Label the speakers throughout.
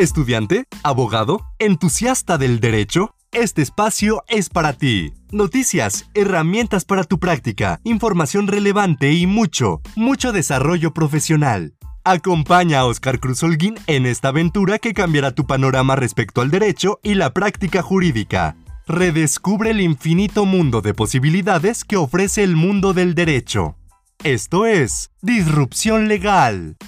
Speaker 1: ¿Estudiante? ¿Abogado? ¿Entusiasta del derecho? Este espacio es para ti. Noticias, herramientas para tu práctica, información relevante y mucho, mucho desarrollo profesional. Acompaña a Oscar Cruz Holguín en esta aventura que cambiará tu panorama respecto al derecho y la práctica jurídica. Redescubre el infinito mundo de posibilidades que ofrece el mundo del derecho. Esto es Disrupción Legal.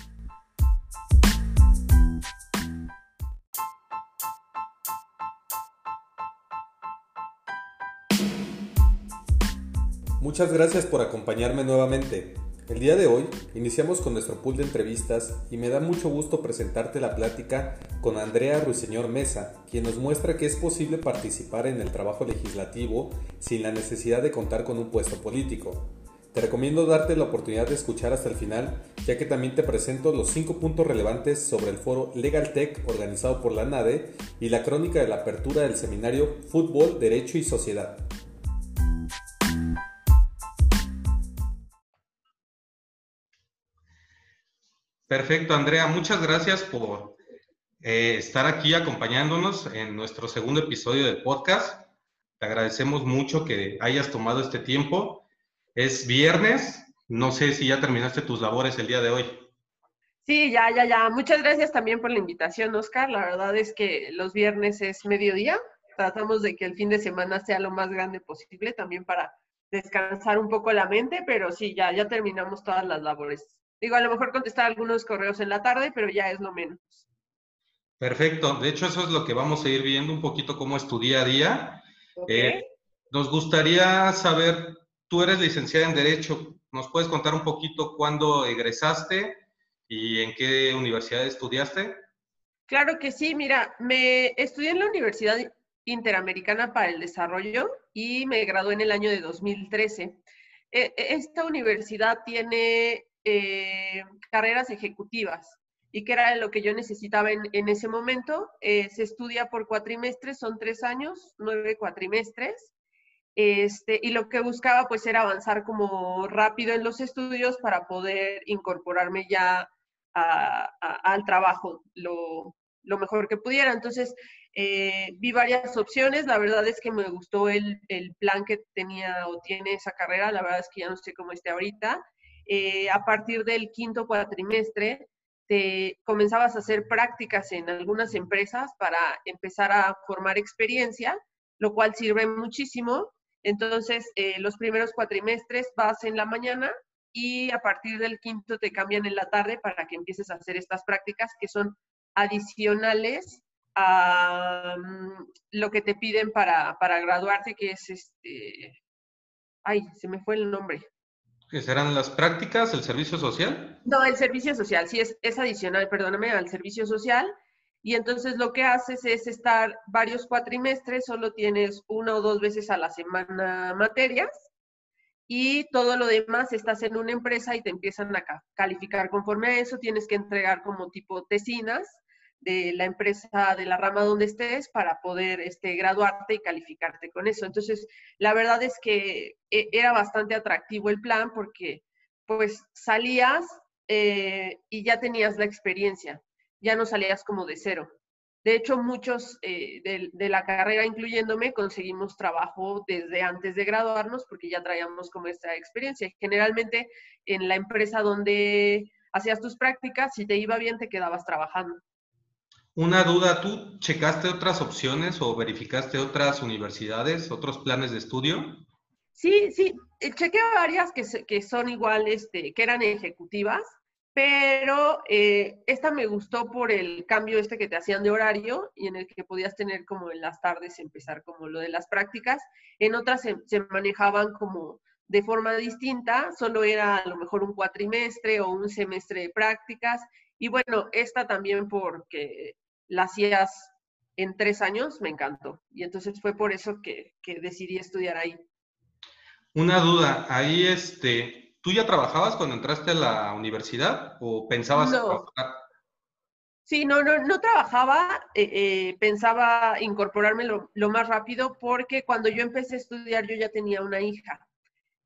Speaker 2: Muchas gracias por acompañarme nuevamente. El día de hoy iniciamos con nuestro pool de entrevistas y me da mucho gusto presentarte la plática con Andrea Ruiseñor Mesa, quien nos muestra que es posible participar en el trabajo legislativo sin la necesidad de contar con un puesto político. Te recomiendo darte la oportunidad de escuchar hasta el final, ya que también te presento los 5 puntos relevantes sobre el foro Legal Tech organizado por la NADE y la crónica de la apertura del seminario Fútbol, Derecho y Sociedad. Perfecto, Andrea, muchas gracias por eh, estar aquí acompañándonos en nuestro segundo episodio del podcast. Te agradecemos mucho que hayas tomado este tiempo. Es viernes, no sé si ya terminaste tus labores el día de hoy.
Speaker 3: Sí, ya, ya, ya. Muchas gracias también por la invitación, Oscar. La verdad es que los viernes es mediodía. Tratamos de que el fin de semana sea lo más grande posible también para descansar un poco la mente, pero sí, ya, ya terminamos todas las labores. Digo, a lo mejor contestar algunos correos en la tarde, pero ya es lo menos.
Speaker 2: Perfecto. De hecho, eso es lo que vamos a ir viendo un poquito cómo es tu día a día. Eh, nos gustaría saber, tú eres licenciada en Derecho, ¿nos puedes contar un poquito cuándo egresaste y en qué universidad estudiaste?
Speaker 3: Claro que sí, mira, me estudié en la Universidad Interamericana para el Desarrollo y me gradué en el año de 2013. E, e, esta universidad tiene eh, carreras ejecutivas y que era lo que yo necesitaba en, ese momento. Eh, se estudia por cuatrimestres, son tres años, nueve cuatrimestres. Este, y lo que buscaba pues era avanzar como rápido en los estudios para poder incorporarme ya al trabajo lo, mejor que pudiera. Entonces, eh, vi varias opciones, la verdad es que me gustó el, el, plan que tenía o tiene esa carrera, la verdad es que ya no sé cómo esté ahorita, eh, a partir del quinto cuatrimestre, te comenzabas a hacer prácticas en algunas empresas para empezar a formar experiencia, lo cual sirve muchísimo. Entonces, eh, los primeros cuatrimestres vas en la mañana y a partir del quinto te cambian en la tarde para que empieces a hacer estas prácticas que son adicionales a mm, lo que te piden para, para graduarte, que es este... Ay, se me fue el nombre.
Speaker 2: ¿Qué serán las prácticas, el servicio social?
Speaker 3: No, el servicio social, sí, es, es adicional, perdóname, al servicio social. Y entonces lo que haces es estar varios cuatrimestres, solo tienes una o dos veces a la semana materias y todo lo demás estás en una empresa y te empiezan a calificar conforme a eso, tienes que entregar como tipo tesinas de la empresa, de la rama donde estés, para poder este, graduarte y calificarte con eso. Entonces, la verdad es que eh, era bastante atractivo el plan porque pues salías eh, y ya tenías la experiencia, ya no salías como de cero. De hecho, muchos eh, de, de, la carrera, incluyéndome, conseguimos trabajo desde antes de graduarnos porque ya traíamos como esta experiencia. Generalmente en la empresa donde hacías tus prácticas, si te iba bien, te quedabas trabajando.
Speaker 2: Una duda, ¿tú checaste otras opciones o verificaste otras universidades, otros planes de estudio?
Speaker 3: Sí, sí, eh, chequé varias que, son igual, este, que eran ejecutivas, pero eh, esta me gustó por el cambio este que te hacían de horario y en el que podías tener como en las tardes empezar como lo de las prácticas. En otras se, se manejaban como de forma distinta, solo era a lo mejor un cuatrimestre o un semestre de prácticas. Y bueno, esta también porque la hacías en tres años, me encantó. Y entonces fue por eso que, decidí estudiar ahí.
Speaker 2: Una duda, ahí este, ¿tú ya trabajabas cuando entraste a la universidad o pensabas
Speaker 3: no. Sí, no, no, no trabajaba, eh, eh, pensaba incorporarme lo, lo, más rápido porque cuando yo empecé a estudiar yo ya tenía una hija.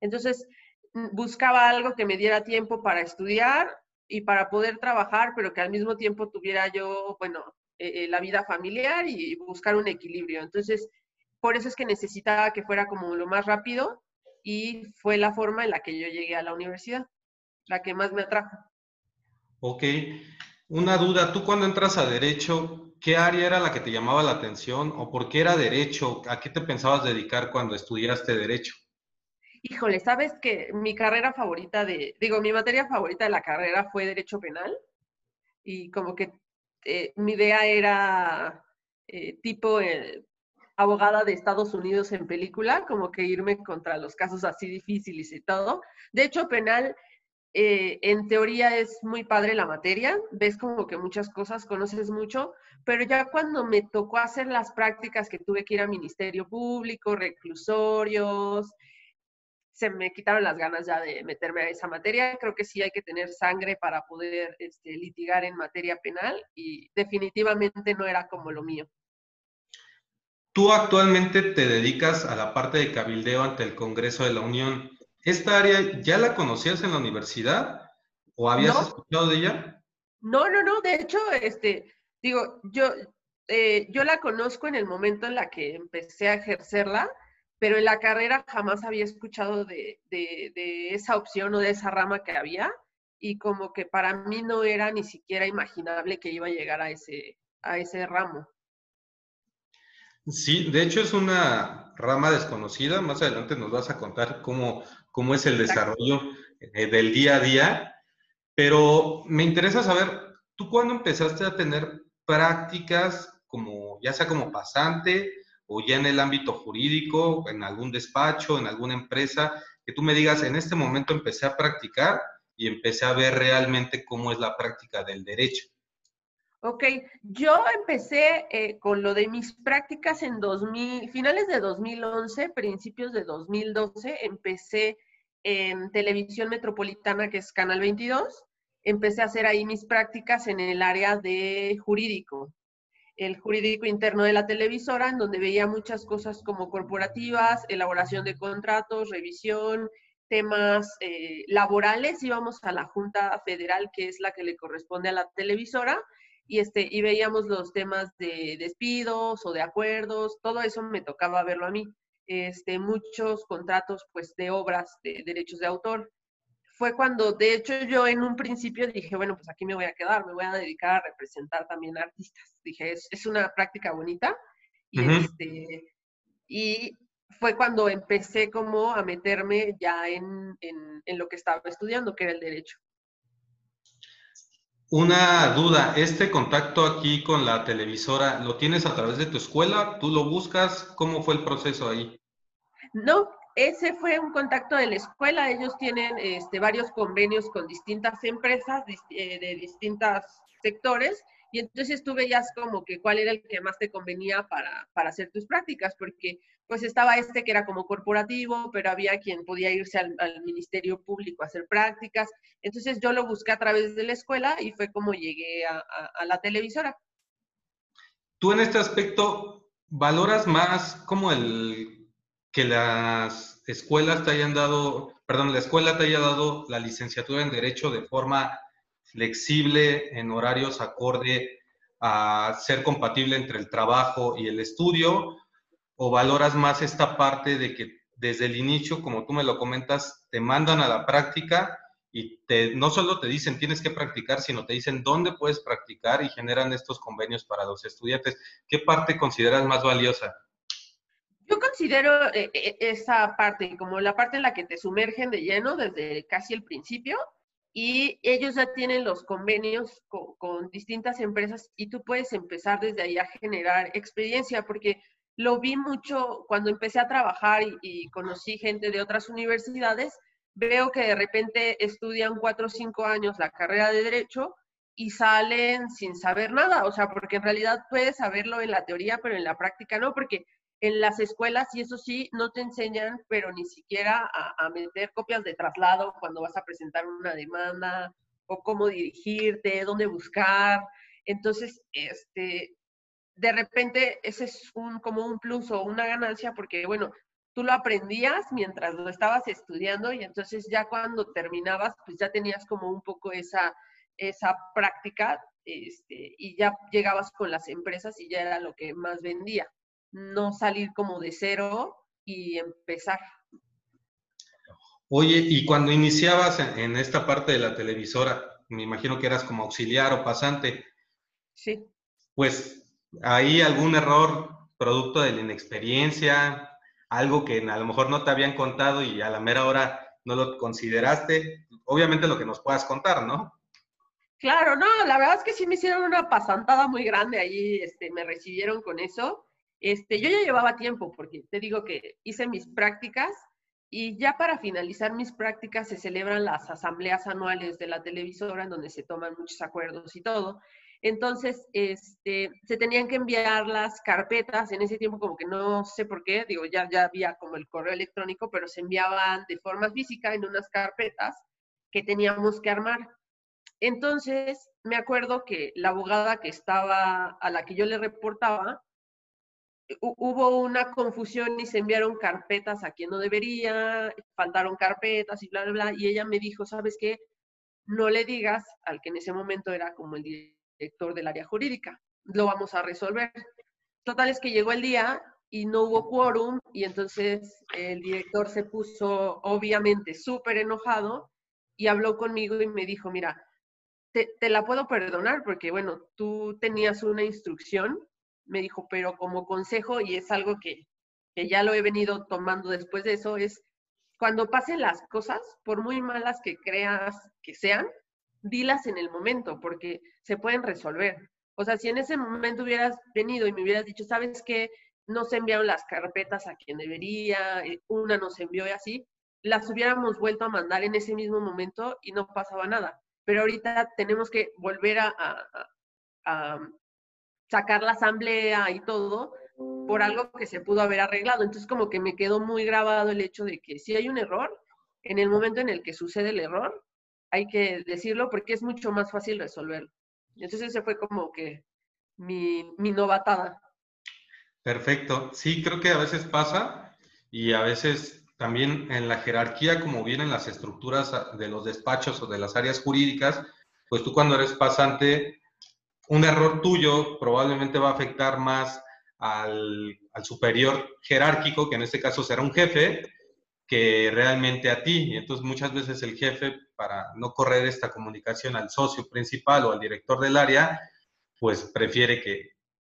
Speaker 3: Entonces mm, buscaba algo que me diera tiempo para estudiar y para poder trabajar, pero que al mismo tiempo tuviera yo, bueno, eh, la vida familiar y buscar un equilibrio. Entonces, por eso es que necesitaba que fuera como lo más rápido y fue la forma en la que yo llegué a la universidad, la que más me atrajo.
Speaker 2: Ok. Una duda, tú cuando entras a derecho, ¿qué área era la que te llamaba la atención o por qué era derecho? ¿A qué te pensabas dedicar cuando estudiaste derecho?
Speaker 3: Híjole, sabes que mi carrera favorita de, digo, mi materia favorita de la carrera fue derecho penal y como que eh, mi idea era eh, tipo eh, abogada de Estados Unidos en película, como que irme contra los casos así difíciles y todo. De hecho, penal, en teoría es muy padre la materia, ves como que muchas cosas, conoces mucho, pero ya cuando me tocó hacer las prácticas que tuve que ir a Ministerio Público, reclusorios, se me quitaron las ganas ya de meterme a esa materia. Creo que sí hay que tener sangre para poder este, litigar en materia penal y definitivamente no era como lo mío.
Speaker 2: Tú actualmente te dedicas a la parte de cabildeo ante el Congreso de la Unión. ¿Esta área ya la conocías en la universidad o habías escuchado de ella?
Speaker 3: No, no, no. De hecho, este, digo, yo, eh, yo la conozco en el momento en la que empecé a ejercerla pero en la carrera jamás había escuchado de, esa opción o de esa rama que había y como que para mí no era ni siquiera imaginable que iba a llegar a ese, a ese ramo.
Speaker 2: Sí, de hecho es una rama desconocida. Más adelante nos vas a contar cómo, cómo es el desarrollo eh, del día a día. Pero me interesa saber, ¿tú cuándo empezaste a tener prácticas como, ya sea como pasante o ya en el ámbito jurídico, en algún despacho, en alguna empresa, que tú me digas, en este momento empecé a practicar y empecé a ver realmente cómo es la práctica del derecho.
Speaker 3: Ok, yo empecé eh, con lo de mis prácticas en 2000, finales de 2011, principios de 2012, empecé en televisión metropolitana, que es Canal 22, empecé a hacer ahí mis prácticas en el área de jurídico el jurídico interno de la televisora, en donde veía muchas cosas como corporativas, elaboración de contratos, revisión, temas eh, laborales. Íbamos a la Junta Federal, que es la que le corresponde a la televisora, y, este, y veíamos los temas de despidos o de acuerdos, todo eso me tocaba verlo a mí. Este, muchos contratos pues, de obras de derechos de autor fue cuando, de hecho, yo en un principio dije, bueno, pues aquí me voy a quedar, me voy a dedicar a representar también artistas. Dije, es, una práctica bonita. Y, este, y fue cuando empecé como a meterme ya en, en, lo que estaba estudiando, que era el derecho.
Speaker 2: Una duda, ¿este contacto aquí con la televisora lo tienes a través de tu escuela? ¿Tú lo buscas? ¿Cómo fue el proceso ahí?
Speaker 3: No, ese fue un contacto de la escuela. Ellos tienen este, varios convenios con distintas empresas eh, de distintos sectores y entonces tú veías como que cuál era el que más te convenía para, hacer tus prácticas, porque pues estaba este que era como corporativo, pero había quien podía irse al, Ministerio Público a hacer prácticas. Entonces yo lo busqué a través de la escuela y fue como llegué a la televisora.
Speaker 2: Tú en este aspecto valoras más como el que las escuelas te hayan dado, perdón, la escuela te haya dado la licenciatura en Derecho de forma flexible, en horarios acorde a ser compatible entre el trabajo y el estudio, o valoras más esta parte de que desde el inicio, como tú me lo comentas, te mandan a la práctica y no solo te dicen tienes que practicar, sino te dicen dónde puedes practicar y generan estos convenios para los estudiantes. ¿Qué parte consideras más valiosa?
Speaker 3: Yo considero eh, eh, esa parte como la parte en la que te sumergen de lleno desde casi el principio y ellos ya tienen los convenios con, distintas empresas y tú puedes empezar desde ahí a generar experiencia porque lo vi mucho cuando empecé a trabajar y, conocí gente de otras universidades, veo que de repente estudian cuatro o cinco años la carrera de derecho y salen sin saber nada, o sea, porque en realidad puedes saberlo en la teoría, pero en la práctica no, porque en las escuelas, y eso sí, no te enseñan, pero ni siquiera a, meter copias de traslado cuando vas a presentar una demanda, o cómo dirigirte, dónde buscar. Entonces, este, de repente, ese es un, como un plus o una ganancia, porque, bueno, tú lo aprendías mientras lo estabas estudiando y entonces ya cuando terminabas, pues ya tenías como un poco esa esa práctica este, y ya llegabas con las empresas y ya era lo que más vendía. No salir como de cero y empezar.
Speaker 2: Oye, y cuando iniciabas en, esta parte de la televisora, me imagino que eras como auxiliar o pasante.
Speaker 3: Sí.
Speaker 2: Pues ahí algún error producto de la inexperiencia, algo que a lo mejor no te habían contado y a la mera hora no lo consideraste. Obviamente lo que nos puedas contar, ¿no?
Speaker 3: Claro, no, la verdad es que sí me hicieron una pasantada muy grande ahí, este, me recibieron con eso. Este, yo ya llevaba tiempo, porque te digo que hice mis prácticas y ya para finalizar mis prácticas se celebran las asambleas anuales de la televisora en donde se toman muchos acuerdos y todo. Entonces, este, se tenían que enviar las carpetas, en ese tiempo como que no sé por qué, digo, ya, ya había como el correo electrónico, pero se enviaban de forma física en unas carpetas que teníamos que armar. Entonces, me acuerdo que la abogada que estaba, a la que yo le reportaba, hubo una confusión y se enviaron carpetas a quien no debería, faltaron carpetas y bla, bla, bla. Y ella me dijo, ¿sabes qué? No le digas al que en ese momento era como el director del área jurídica, lo vamos a resolver. Total es que llegó el día y no hubo quórum y entonces el director se puso obviamente súper enojado y habló conmigo y me dijo, mira, te, te la puedo perdonar porque, bueno, tú tenías una instrucción me dijo, pero como consejo, y es algo que, que ya lo he venido tomando después de eso, es cuando pasen las cosas, por muy malas que creas que sean, dilas en el momento, porque se pueden resolver. O sea, si en ese momento hubieras venido y me hubieras dicho, ¿sabes qué? No se enviaron las carpetas a quien debería, eh, una nos envió y así, las hubiéramos vuelto a mandar en ese mismo momento y no pasaba nada. Pero ahorita tenemos que volver a, a, sacar la asamblea y todo por algo que se pudo haber arreglado. Entonces como que me quedó muy grabado el hecho de que si hay un error, en el momento en el que sucede el error, hay que decirlo porque es mucho más fácil resolverlo. Entonces ese fue como que mi, mi novatada.
Speaker 2: Perfecto. Sí, creo que a veces pasa y a veces también en la jerarquía, como vienen las estructuras de los despachos o de las áreas jurídicas, pues tú cuando eres pasante un error tuyo probablemente va a afectar más al, superior jerárquico, que en este caso será un jefe, que realmente a ti. Y entonces muchas veces el jefe, para no correr esta comunicación al socio principal o al director del área, pues prefiere que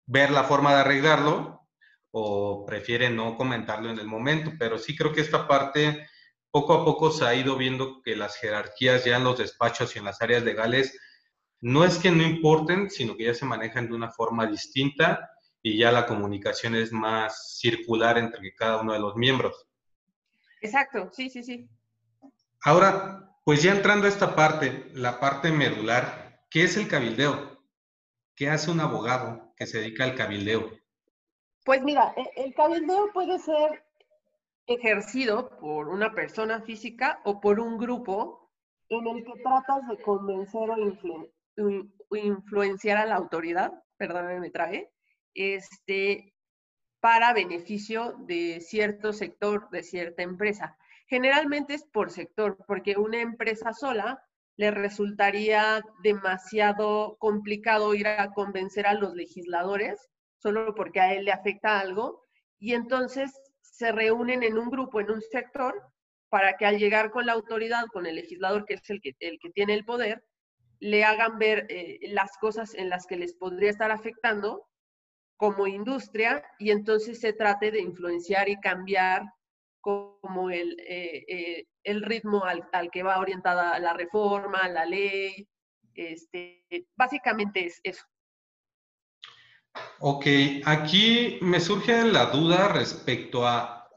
Speaker 2: ver la forma de arreglarlo o prefiere no comentarlo en el momento. Pero sí creo que esta parte poco a poco se ha ido viendo que las jerarquías ya en los despachos y en las áreas legales no es que no importen, sino que ya se manejan de una forma distinta y ya la comunicación es más circular entre cada uno de los miembros.
Speaker 3: Exacto, sí, sí, sí.
Speaker 2: Ahora, pues ya entrando a esta parte, la parte medular, ¿qué es el cabildeo? ¿Qué hace un abogado que se dedica al cabildeo?
Speaker 3: Pues mira, e, el cabildeo puede ser ejercido por una persona física o por un grupo en el que tratas de convencer o influenciar influenciar a la autoridad, perdóname, me traje, este, para beneficio de cierto sector, de cierta empresa. Generalmente es por sector, porque una empresa sola le resultaría demasiado complicado ir a convencer a los legisladores solo porque a él le afecta algo y entonces se reúnen en un grupo, en un sector, para que al llegar con la autoridad, con el legislador, que es el que, el que tiene el poder, le hagan ver eh, las cosas en las que les podría estar afectando como industria y entonces se trate de influenciar y cambiar como el, eh, eh, el ritmo al, que va orientada la reforma, la ley. Este, básicamente es eso.
Speaker 2: Ok, aquí me surge la duda respecto a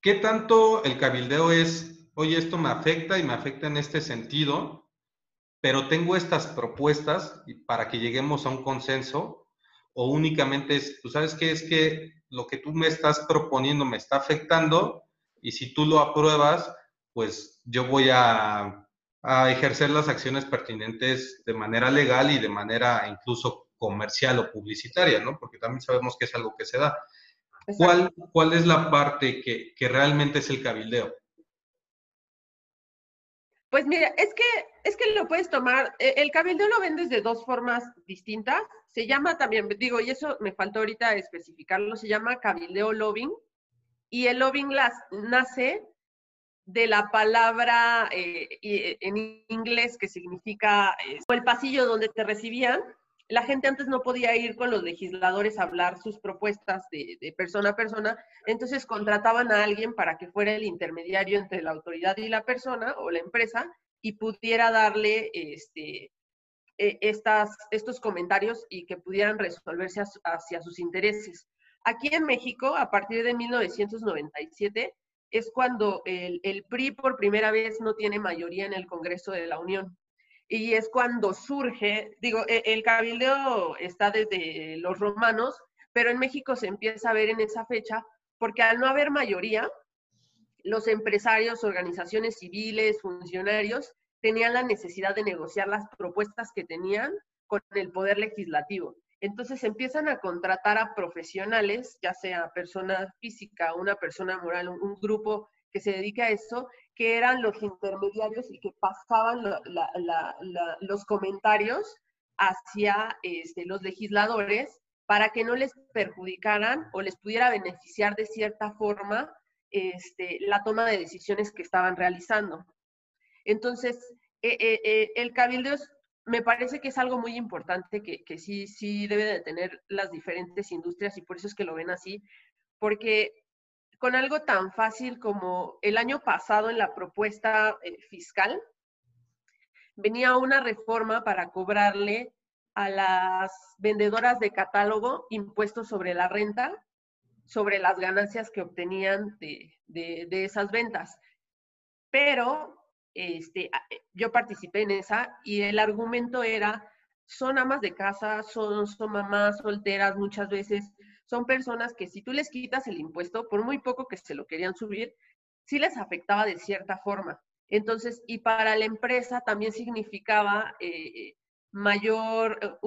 Speaker 2: qué tanto el cabildeo es, oye, esto me afecta y me afecta en este sentido, pero tengo estas propuestas para que lleguemos a un consenso o únicamente es, tú sabes qué es que lo que tú me estás proponiendo me está afectando y si tú lo apruebas, pues yo voy a, a ejercer las acciones pertinentes de manera legal y de manera incluso comercial o publicitaria, ¿no? Porque también sabemos que es algo que se da. ¿Cuál, ¿Cuál es la parte que, que realmente es el cabildeo?
Speaker 3: Pues mira, es que, es que lo puedes tomar, e, el cabildeo lo vendes de dos formas distintas. Se llama también, digo, y eso me faltó ahorita especificarlo, se llama cabildeo lobbying. Y el lobbying las, nace de la palabra eh, en inglés que significa eh, el pasillo donde te recibían. La gente antes no podía ir con los legisladores a hablar sus propuestas de, persona a persona, entonces contrataban a alguien para que fuera el intermediario entre la autoridad y la persona o la empresa y pudiera darle este, e, estas, estos comentarios y que pudieran resolverse hacia sus intereses. Aquí en México, a partir de 1997, es cuando el, PRI por primera vez no tiene mayoría en el Congreso de la Unión. Y es cuando surge, digo, e, el cabildeo está desde los romanos, pero en México se empieza a ver en esa fecha porque al no haber mayoría, los empresarios, organizaciones civiles, funcionarios, tenían la necesidad de negociar las propuestas que tenían con el poder legislativo. Entonces empiezan a contratar a profesionales, ya sea persona física, una persona moral, un, grupo que se dedica a eso, que eran los intermediarios y que pasaban los comentarios hacia este, los legisladores para que no les perjudicaran o les pudiera beneficiar de cierta forma este, la toma de decisiones que estaban realizando. Entonces, eh, eh, eh, el cabildo me parece que es algo muy importante que, que, sí, sí debe de tener las diferentes industrias y por eso es que lo ven así, porque con algo tan fácil como el año pasado en la propuesta fiscal, venía una reforma para cobrarle a las vendedoras de catálogo impuestos sobre la renta, sobre las ganancias que obtenían de, esas ventas. Pero este, eh, yo participé en esa y el argumento era, son amas de casa, son, son mamás solteras muchas veces, son personas que si tú les quitas el impuesto, por muy poco que se lo querían subir, sí les afectaba de cierta forma. Entonces, y para la empresa también significaba eh, mayor,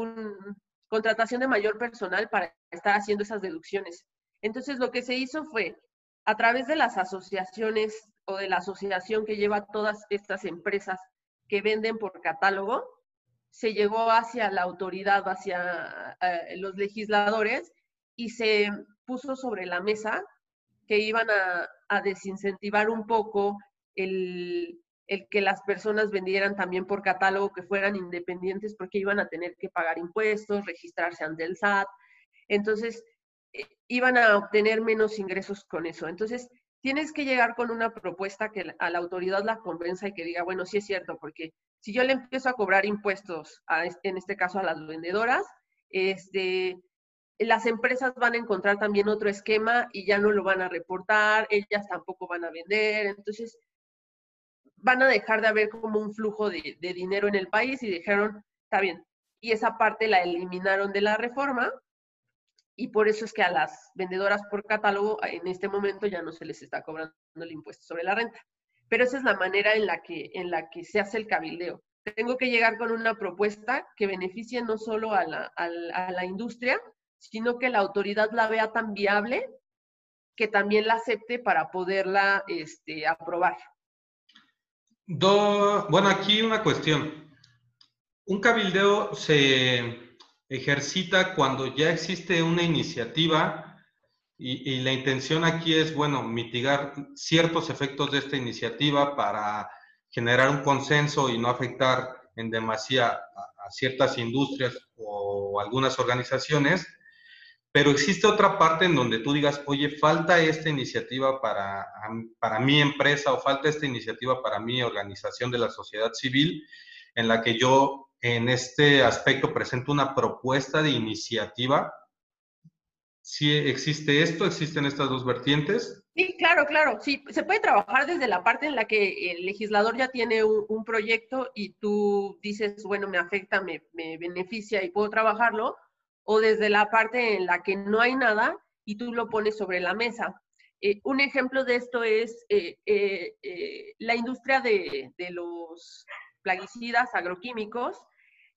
Speaker 3: contratación de mayor personal para estar haciendo esas deducciones. Entonces, lo que se hizo fue, a través de las asociaciones o de la asociación que lleva todas estas empresas que venden por catálogo, se llegó hacia la autoridad, hacia eh, los legisladores y se puso sobre la mesa que iban a, a desincentivar un poco el, el que las personas vendieran también por catálogo, que fueran independientes, porque iban a tener que pagar impuestos, registrarse ante el SAT. Entonces, eh, iban a obtener menos ingresos con eso. Entonces, tienes que llegar con una propuesta que a la autoridad la convenza y que diga, bueno, sí es cierto, porque si yo le empiezo a cobrar impuestos, en este caso a las vendedoras, este, las empresas van a encontrar también otro esquema y ya no lo van a reportar, ellas tampoco van a vender. Entonces, van a dejar de haber como un flujo de, dinero en el país y dijeron, está bien. Y esa parte la eliminaron de la reforma y por eso es que a las vendedoras por catálogo en este momento ya no se les está cobrando el impuesto sobre la renta. Pero esa es la manera en la que, en la que se hace el cabildeo. Tengo que llegar con una propuesta que beneficie no solo a la, a la industria, sino que la autoridad la vea tan viable que también la acepte para poderla este, aprobar
Speaker 2: bueno, aquí una cuestión. Un cabildeo se ejercita cuando ya existe una iniciativa y, la intención aquí es, bueno, mitigar ciertos efectos de esta iniciativa para generar un consenso y no afectar en demasía a ciertas industrias o algunas organizaciones pero existe otra parte en donde tú digas, oye, falta esta iniciativa para, para mi empresa o falta esta iniciativa para mi organización de la sociedad civil, en la que yo en este aspecto presento una propuesta de iniciativa. Si existe esto, existen estas dos vertientes.
Speaker 3: Sí, claro, claro. Sí, se puede trabajar desde la parte en la que el legislador ya tiene un, proyecto y tú dices, bueno, me afecta, me, me beneficia y puedo trabajarlo o desde la parte en la que no hay nada y tú lo pones sobre la mesa. Eh, un ejemplo de esto es eh, eh, la industria de, los plaguicidas agroquímicos.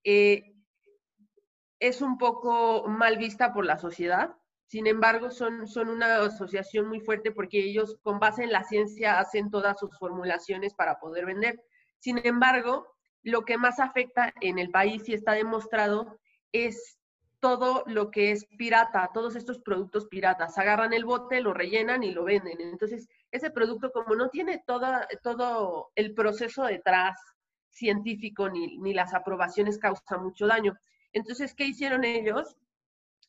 Speaker 3: es un poco mal vista por la sociedad, sin embargo, son, son una asociación muy fuerte porque ellos con base en la ciencia hacen todas sus formulaciones para poder vender. Sin embargo, lo que más afecta en el país y está demostrado es todo lo que es pirata, todos estos productos piratas. Agarran el bote, lo rellenan y lo venden. Entonces, ese producto como no tiene todo el proceso detrás científico ni, ni las aprobaciones, causa mucho daño. Entonces, ¿qué hicieron ellos?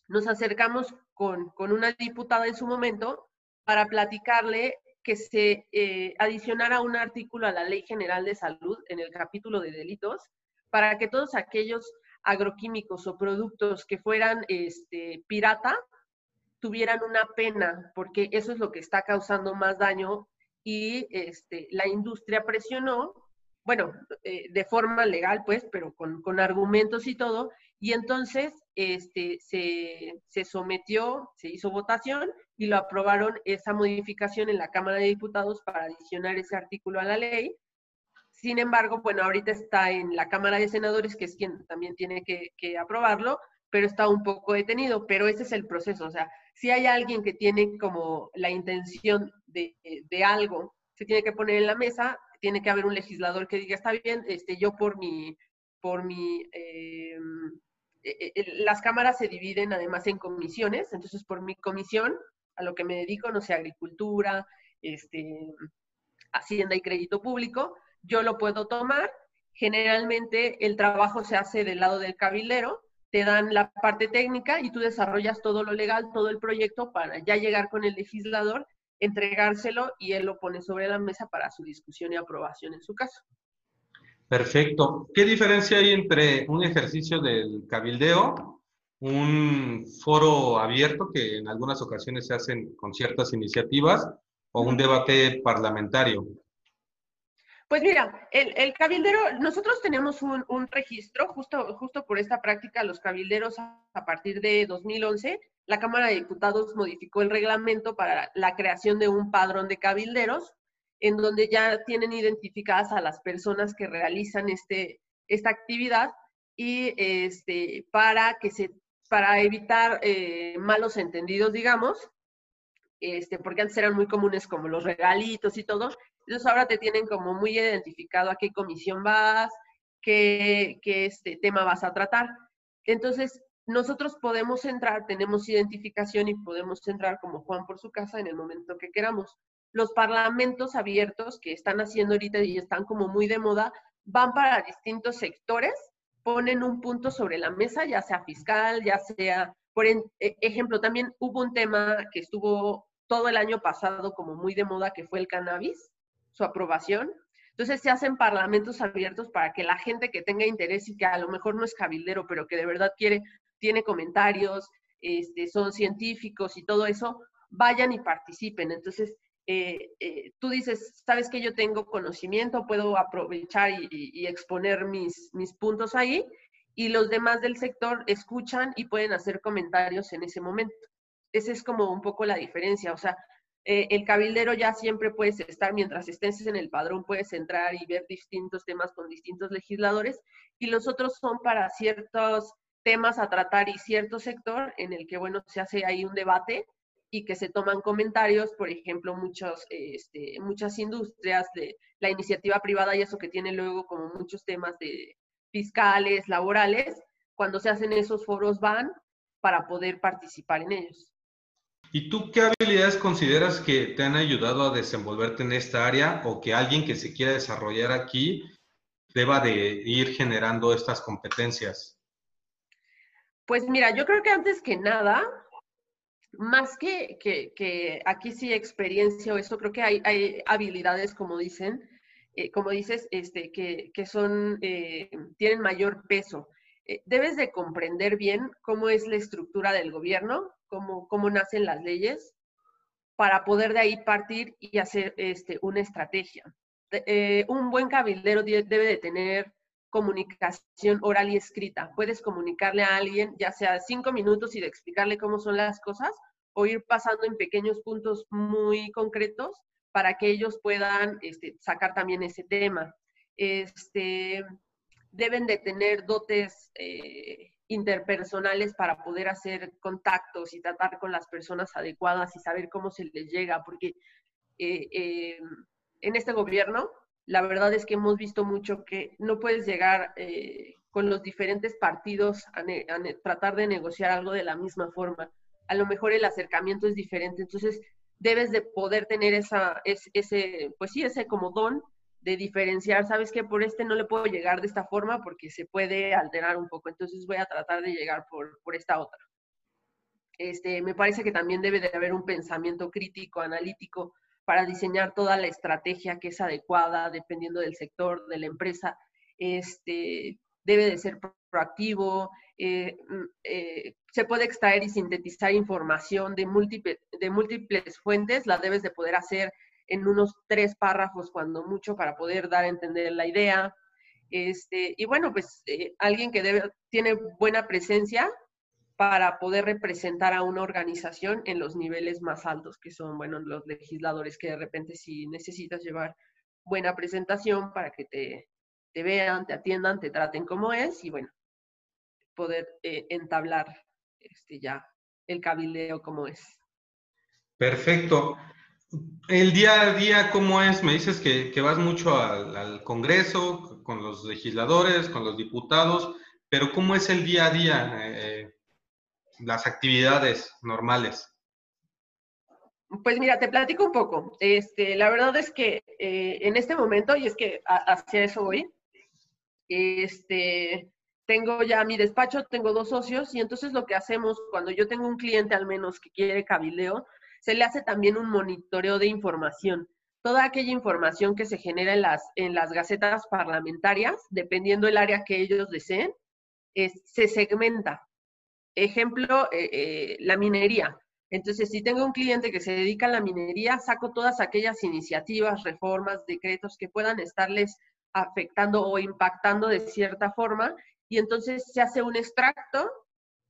Speaker 3: Nos acercamos con, con una diputada en su momento para platicarle que se eh, adicionara un artículo a la Ley General de Salud en el capítulo de delitos para que todos aquellos agroquímicos o productos que fueran este, pirata tuvieran una pena, porque eso es lo que está causando más daño y este, la industria presionó, bueno, eh, de forma legal, pues, pero con, con, argumentos y todo, y entonces este, se, se sometió, se hizo votación y lo aprobaron esa modificación en la Cámara de Diputados para adicionar ese artículo a la ley. Sin embargo, bueno, ahorita está en la Cámara de Senadores, que es quien también tiene que, aprobarlo, pero está un poco detenido, pero ese es el proceso. O sea, si hay alguien que tiene como la intención de, algo, se tiene que poner en la mesa, tiene que haber un legislador que diga, está bien, este, yo por mi, por mi eh, eh, eh, las cámaras se dividen además en comisiones, entonces por mi comisión a lo que me dedico, no sé, agricultura, este, hacienda y crédito público, yo lo puedo tomar. Generalmente el trabajo se hace del lado del cabildero, te dan la parte técnica y tú desarrollas todo lo legal, todo el proyecto para ya llegar con el legislador, entregárselo y él lo pone sobre la mesa para su discusión y aprobación en su caso.
Speaker 2: Perfecto. ¿Qué diferencia hay entre un ejercicio del cabildeo un foro abierto que en algunas ocasiones se hacen con ciertas iniciativas o un debate parlamentario?
Speaker 3: Pues mira, el, cabildero, nosotros tenemos un, registro, justo, justo por esta práctica, los cabilderos a, partir de 2011, la Cámara de Diputados modificó el reglamento para la creación de un padrón de cabilderos, en donde ya tienen identificadas a las personas que realizan este, esta actividad y este, para que se para evitar eh, malos entendidos, digamos, este, porque antes eran muy comunes como los regalitos y todo, entonces ahora te tienen como muy identificado a qué comisión vas, qué, qué este tema vas a tratar. Entonces, nosotros podemos entrar, tenemos identificación y podemos entrar como Juan por su casa en el momento que queramos. Los parlamentos abiertos que están haciendo ahorita y están como muy de moda, van para distintos sectores ponen un punto sobre la mesa, ya sea fiscal, ya sea, por e, ejemplo, también hubo un tema que estuvo todo el año pasado como muy de moda, que fue el cannabis, su aprobación. Entonces se hacen parlamentos abiertos para que la gente que tenga interés y que a lo mejor no es cabildero, pero que de verdad quiere, tiene comentarios, este, son científicos y todo eso, vayan y participen. Entonces, eh, eh, tú dices, sabes que yo tengo conocimiento, puedo aprovechar y, exponer mis, mis puntos ahí, y los demás del sector escuchan y pueden hacer comentarios en ese momento. Esa es como un poco la diferencia, o sea, eh, el cabildero ya siempre puedes estar, mientras estés en el padrón, puedes entrar y ver distintos temas con distintos legisladores, y los otros son para ciertos temas a tratar y cierto sector en el que, bueno, se hace ahí un debate y que se toman comentarios, por ejemplo, muchos, este, muchas industrias de la iniciativa privada y eso que tiene luego como muchos temas de fiscales, laborales, cuando se hacen esos foros van para poder participar en ellos.
Speaker 2: ¿Y tú qué habilidades consideras que te han ayudado a desenvolverte en esta área o que alguien que se quiera desarrollar aquí deba de ir generando estas competencias?
Speaker 3: Pues mira, yo creo que antes que nada, más que, que, aquí sí experiencia o eso, creo que hay, habilidades, como dicen, eh, como dices, este, que, que son, eh, tienen mayor peso. Eh, debes de comprender bien cómo es la estructura del gobierno, cómo, cómo nacen las leyes, para poder de ahí partir y hacer este, una estrategia. un buen cabildero debe de tener comunicación oral y escrita. Puedes comunicarle a alguien, ya sea cinco minutos y de explicarle cómo son las cosas, o ir pasando en pequeños puntos muy concretos para que ellos puedan este, sacar también ese tema. Este, deben de tener dotes eh, interpersonales para poder hacer contactos y tratar con las personas adecuadas y saber cómo se les llega, porque eh, eh, en este gobierno la verdad es que hemos visto mucho que no puedes llegar eh, con los diferentes partidos a, tratar de negociar algo de la misma forma. A lo mejor el acercamiento es diferente, entonces debes de poder tener esa, ese, pues sí, ese como don de diferenciar, sabes que por este no le puedo llegar de esta forma porque se puede alterar un poco, entonces voy a tratar de llegar por, por esta otra. Este, me parece que también debe de haber un pensamiento crítico, analítico, para diseñar toda la estrategia que es adecuada dependiendo del sector, de la empresa. Este, debe de ser proactivo, eh, mm, eh, se puede extraer y sintetizar información de, múltiples, de múltiples fuentes, la debes de poder hacer en unos tres párrafos cuando mucho para poder dar a entender la idea. Este, y bueno, pues eh, alguien que tiene buena presencia para poder representar a una organización en los niveles más altos, que son, bueno, los legisladores, que de repente si necesitas llevar buena presentación para que te, te vean, te atiendan, te traten como es y bueno, poder eh, entablar este, ya el cabildeo como es.
Speaker 4: Perfecto. El día a día, ¿cómo es? Me dices que, vas mucho al, Congreso, con los legisladores, con los diputados, pero ¿cómo es el día a día? Eh, las actividades normales?
Speaker 3: Pues mira, te platico un poco. Este, la verdad es que eh, en este momento, y es que hacia eso voy, este, tengo ya mi despacho, tengo dos socios, y entonces lo que hacemos cuando yo tengo un cliente al menos que quiere cabildeo, se le hace también un monitoreo de información. Toda aquella información que se genera en las, en las gacetas parlamentarias, dependiendo del área que ellos deseen, se segmenta. Ejemplo, eh, eh, la minería. Entonces, si tengo un cliente que se dedica a la minería, saco todas aquellas iniciativas, reformas, decretos que puedan estarles afectando o impactando de cierta forma, y entonces se hace un extracto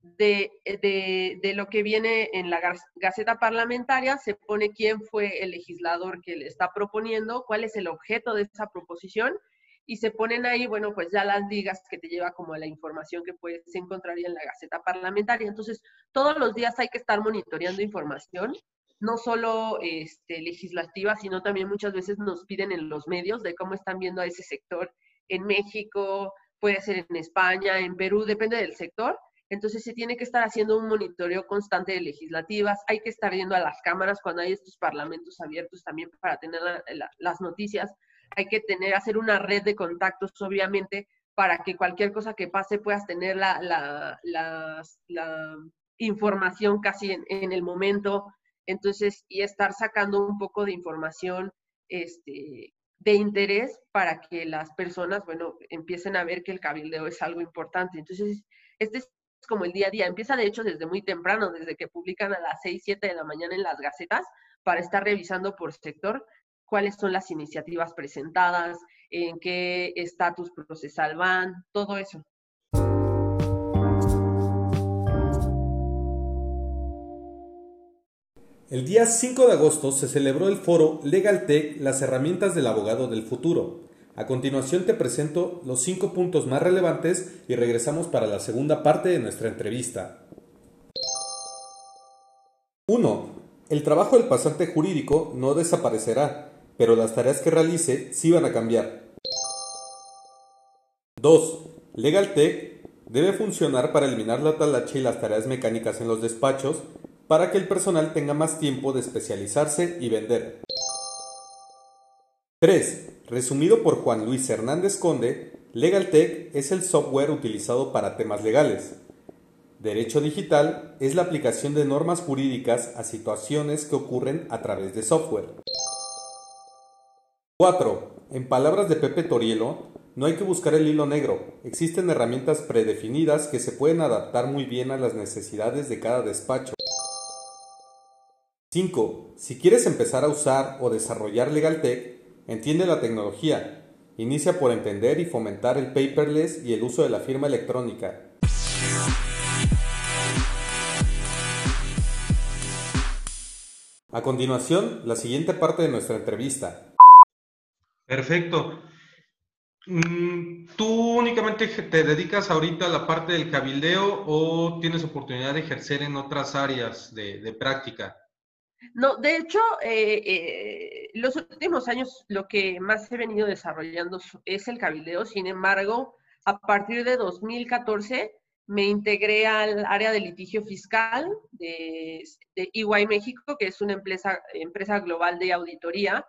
Speaker 3: de, de, lo que viene en la Gaceta Parlamentaria, se pone quién fue el legislador que le está proponiendo, cuál es el objeto de esa proposición, y se ponen ahí, bueno, pues ya las ligas que te lleva como la información que puedes encontrar en la Gaceta Parlamentaria. Entonces, todos los días hay que estar monitoreando información, no solo este, legislativa, sino también muchas veces nos piden en los medios de cómo están viendo a ese sector en México, puede ser en España, en Perú, depende del sector. Entonces se tiene que estar haciendo un monitoreo constante de legislativas, hay que estar yendo a las cámaras cuando hay estos parlamentos abiertos también para tener las noticias hay que tener, hacer una red de contactos, obviamente, para que cualquier cosa que pase puedas tener la, la, información casi en, el momento. Entonces, y estar sacando un poco de información este, de interés para que las personas, bueno, empiecen a ver que el cabildeo es algo importante. Entonces, este es como el día a día. Empieza, de hecho, desde muy temprano, desde que publican a las 6, 7 de la mañana en las gacetas, para estar revisando por sector cuáles son las iniciativas presentadas, en qué estatus procesal van, todo eso.
Speaker 2: El día 5 de agosto se celebró el foro LegalTech, las herramientas del abogado del futuro. A continuación te presento los cinco puntos más relevantes y regresamos para la segunda parte de nuestra entrevista. 1. El trabajo del pasante jurídico no desaparecerá, pero las tareas que realice sí van a cambiar. 2. LegalTech debe funcionar para eliminar la talacha y las tareas mecánicas en los despachos para que el personal tenga más tiempo de especializarse y vender. 3. Resumido por Juan Luis Hernández Conde, LegalTech es el software utilizado para temas legales. Derecho digital es la aplicación de normas jurídicas a situaciones que ocurren a través de software. 4. En palabras de Pepe Torielo, no hay que buscar el hilo negro. Existen herramientas predefinidas que se pueden adaptar muy bien a las necesidades de cada despacho. 5. Si quieres empezar a usar o desarrollar LegalTech, entiende la tecnología. Inicia por entender y fomentar el paperless y el uso de la firma electrónica. A continuación, la siguiente parte de nuestra entrevista.
Speaker 4: Perfecto. Mm, ¿Tú únicamente te dedicas ahorita a la parte del cabildeo o tienes oportunidad de ejercer en otras áreas de, práctica?
Speaker 3: No, de hecho, eh, eh, los últimos años lo que más he venido desarrollando es el cabildeo. Sin embargo, a partir de 2014 me integré al área de litigio fiscal de, de EY México, que es una empresa, empresa global de auditoría,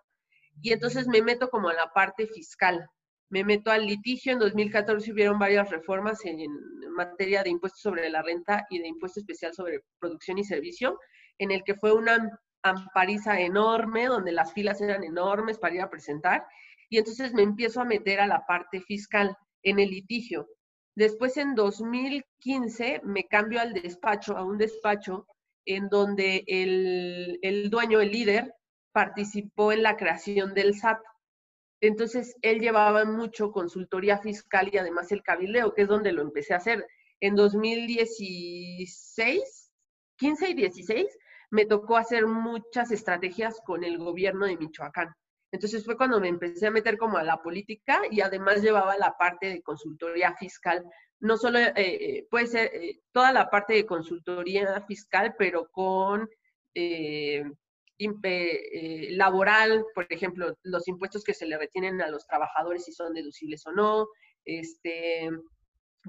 Speaker 3: y entonces me meto como a la parte fiscal. Me meto al litigio. En 2014 hubieron varias reformas en, materia de impuestos sobre la renta y de impuesto especial sobre producción y servicio, en el que fue una ampariza enorme, donde las filas eran enormes para ir a presentar. Y entonces me empiezo a meter a la parte fiscal en el litigio. Después, en 2015, me cambio al despacho, a un despacho en donde el, el dueño, el líder, participó en la creación del SAT. Entonces, él llevaba mucho consultoría fiscal y además el cabildeo, que es donde lo empecé a hacer. En 2016, 15 y 16, me tocó hacer muchas estrategias con el gobierno de Michoacán. Entonces fue cuando me empecé a meter como a la política y además llevaba la parte de consultoría fiscal. No solo eh, eh, puede ser eh, toda la parte de consultoría fiscal, pero con laboral, por ejemplo, los impuestos que se le retienen a los trabajadores si son deducibles o no, este,